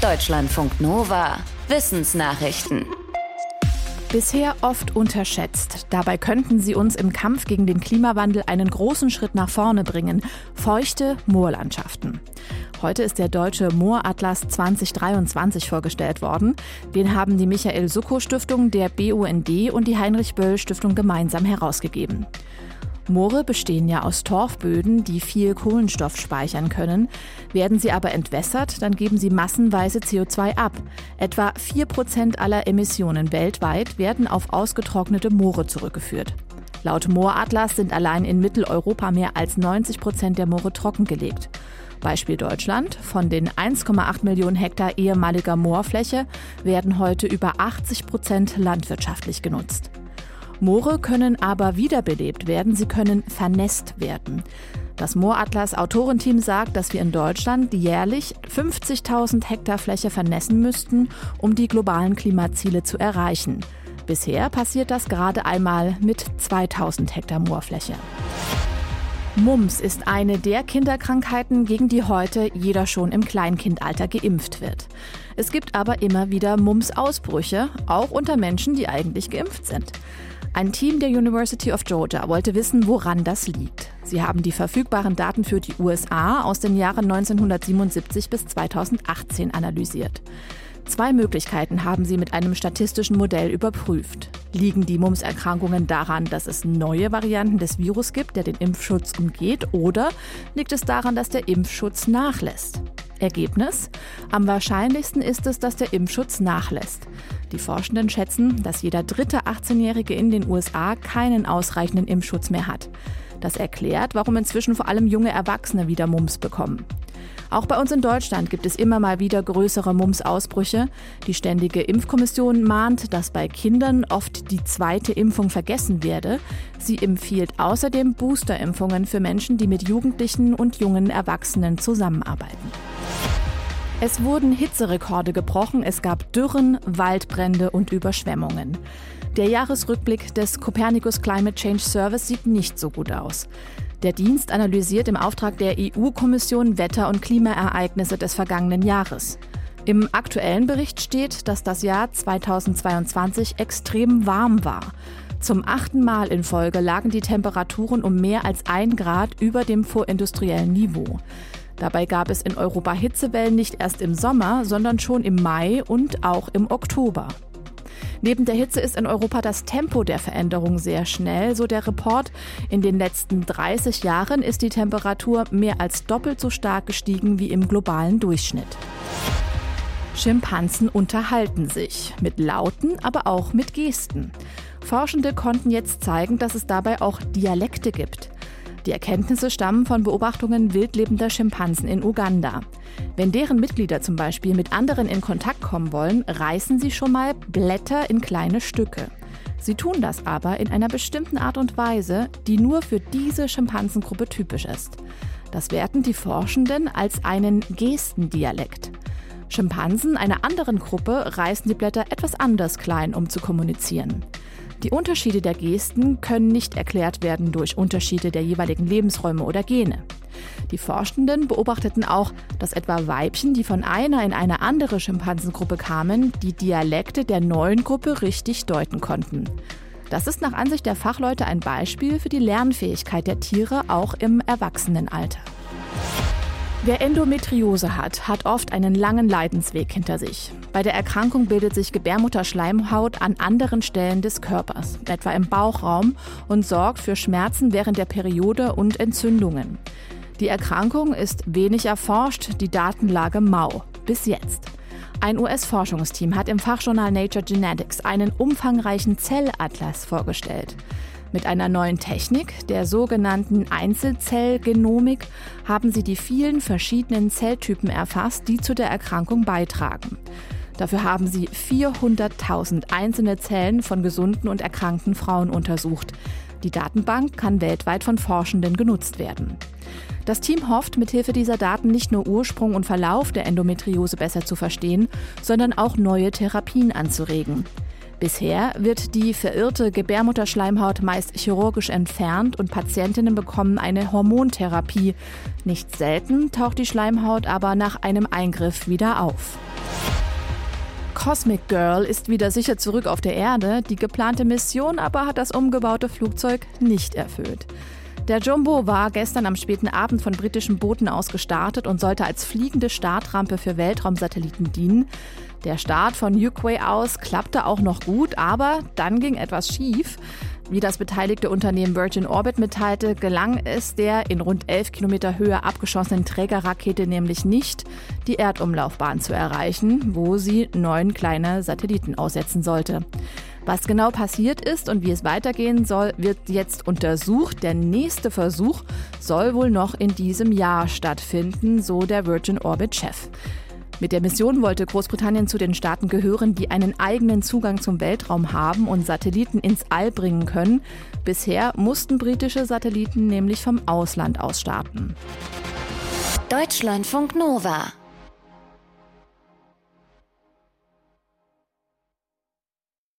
Deutschlandfunk Nova. Wissensnachrichten. Bisher oft unterschätzt. Dabei könnten sie uns im Kampf gegen den Klimawandel einen großen Schritt nach vorne bringen. Feuchte Moorlandschaften. Heute ist der deutsche Mooratlas 2023 vorgestellt worden. Den haben die Michael Suckow Stiftung, der BUND und die Heinrich Böll Stiftung gemeinsam herausgegeben. Moore bestehen ja aus Torfböden, die viel Kohlenstoff speichern können. Werden sie aber entwässert, dann geben sie massenweise CO2 ab. Etwa 4% aller Emissionen weltweit werden auf ausgetrocknete Moore zurückgeführt. Laut Mooratlas sind allein in Mitteleuropa mehr als 90 Prozent der Moore trockengelegt. Beispiel Deutschland. Von den 1,8 Millionen Hektar ehemaliger Moorfläche werden heute über 80 Prozent landwirtschaftlich genutzt. Moore können aber wiederbelebt werden, sie können vernässt werden. Das Mooratlas Autorenteam sagt, dass wir in Deutschland jährlich 50.000 Hektar Fläche vernässen müssten, um die globalen Klimaziele zu erreichen. Bisher passiert das gerade einmal mit 2000 Hektar Moorfläche. Mumps ist eine der Kinderkrankheiten, gegen die heute jeder schon im Kleinkindalter geimpft wird. Es gibt aber immer wieder Mumps-Ausbrüche, auch unter Menschen, die eigentlich geimpft sind. Ein Team der University of Georgia wollte wissen, woran das liegt. Sie haben die verfügbaren Daten für die USA aus den Jahren 1977 bis 2018 analysiert. Zwei Möglichkeiten haben sie mit einem statistischen Modell überprüft. Liegen die Mumps-Erkrankungen daran, dass es neue Varianten des Virus gibt, der den Impfschutz umgeht, oder liegt es daran, dass der Impfschutz nachlässt? Ergebnis? Am wahrscheinlichsten ist es, dass der Impfschutz nachlässt. Die Forschenden schätzen, dass jeder dritte 18-Jährige in den USA keinen ausreichenden Impfschutz mehr hat. Das erklärt, warum inzwischen vor allem junge Erwachsene wieder Mumps bekommen. Auch bei uns in Deutschland gibt es immer mal wieder größere Mumps-Ausbrüche. Die Ständige Impfkommission mahnt, dass bei Kindern oft die zweite Impfung vergessen werde. Sie empfiehlt außerdem Boosterimpfungen für Menschen, die mit Jugendlichen und jungen Erwachsenen zusammenarbeiten. Es wurden Hitzerekorde gebrochen, es gab Dürren, Waldbrände und Überschwemmungen. Der Jahresrückblick des Copernicus Climate Change Service sieht nicht so gut aus. Der Dienst analysiert im Auftrag der EU-Kommission Wetter- und Klimaereignisse des vergangenen Jahres. Im aktuellen Bericht steht, dass das Jahr 2022 extrem warm war. Zum achten Mal in Folge lagen die Temperaturen um mehr als ein Grad über dem vorindustriellen Niveau. Dabei gab es in Europa Hitzewellen nicht erst im Sommer, sondern schon im Mai und auch im Oktober. Neben der Hitze ist in Europa das Tempo der Veränderung sehr schnell, so der Report. In den letzten 30 Jahren ist die Temperatur mehr als doppelt so stark gestiegen wie im globalen Durchschnitt. Schimpansen unterhalten sich mit Lauten, aber auch mit Gesten. Forschende konnten jetzt zeigen, dass es dabei auch Dialekte gibt. Die Erkenntnisse stammen von Beobachtungen wildlebender Schimpansen in Uganda. Wenn deren Mitglieder zum Beispiel mit anderen in Kontakt kommen wollen, reißen sie schon mal Blätter in kleine Stücke. Sie tun das aber in einer bestimmten Art und Weise, die nur für diese Schimpansengruppe typisch ist. Das werten die Forschenden als einen Gestendialekt. Schimpansen einer anderen Gruppe reißen die Blätter etwas anders klein, um zu kommunizieren. Die Unterschiede der Gesten können nicht erklärt werden durch Unterschiede der jeweiligen Lebensräume oder Gene. Die Forschenden beobachteten auch, dass etwa Weibchen, die von einer in eine andere Schimpansengruppe kamen, die Dialekte der neuen Gruppe richtig deuten konnten. Das ist nach Ansicht der Fachleute ein Beispiel für die Lernfähigkeit der Tiere auch im Erwachsenenalter. Wer Endometriose hat, hat oft einen langen Leidensweg hinter sich. Bei der Erkrankung bildet sich Gebärmutterschleimhaut an anderen Stellen des Körpers, etwa im Bauchraum, und sorgt für Schmerzen während der Periode und Entzündungen. Die Erkrankung ist wenig erforscht, die Datenlage mau. Bis jetzt. Ein US-Forschungsteam hat im Fachjournal Nature Genetics einen umfangreichen Zellatlas vorgestellt. Mit einer neuen Technik, der sogenannten Einzelzellgenomik, haben sie die vielen verschiedenen Zelltypen erfasst, die zu der Erkrankung beitragen. Dafür haben sie 400.000 einzelne Zellen von gesunden und erkrankten Frauen untersucht. Die Datenbank kann weltweit von Forschenden genutzt werden. Das Team hofft, mithilfe dieser Daten nicht nur Ursprung und Verlauf der Endometriose besser zu verstehen, sondern auch neue Therapien anzuregen. Bisher wird die verirrte Gebärmutterschleimhaut meist chirurgisch entfernt und Patientinnen bekommen eine Hormontherapie. Nicht selten taucht die Schleimhaut aber nach einem Eingriff wieder auf. Cosmic Girl ist wieder sicher zurück auf der Erde. Die geplante Mission aber hat das umgebaute Flugzeug nicht erfüllt. Der Jumbo war gestern am späten Abend von britischen Booten aus gestartet und sollte als fliegende Startrampe für Weltraumsatelliten dienen. Der Start von Yukway aus klappte auch noch gut, aber dann ging etwas schief. Wie das beteiligte Unternehmen Virgin Orbit mitteilte, gelang es der in rund 11 Kilometer Höhe abgeschossenen Trägerrakete nämlich nicht, die Erdumlaufbahn zu erreichen, wo sie neun kleine Satelliten aussetzen sollte. Was genau passiert ist und wie es weitergehen soll, wird jetzt untersucht. Der nächste Versuch soll wohl noch in diesem Jahr stattfinden, so der Virgin Orbit-Chef. Mit der Mission wollte Großbritannien zu den Staaten gehören, die einen eigenen Zugang zum Weltraum haben und Satelliten ins All bringen können. Bisher mussten britische Satelliten nämlich vom Ausland aus starten. Deutschlandfunk Nova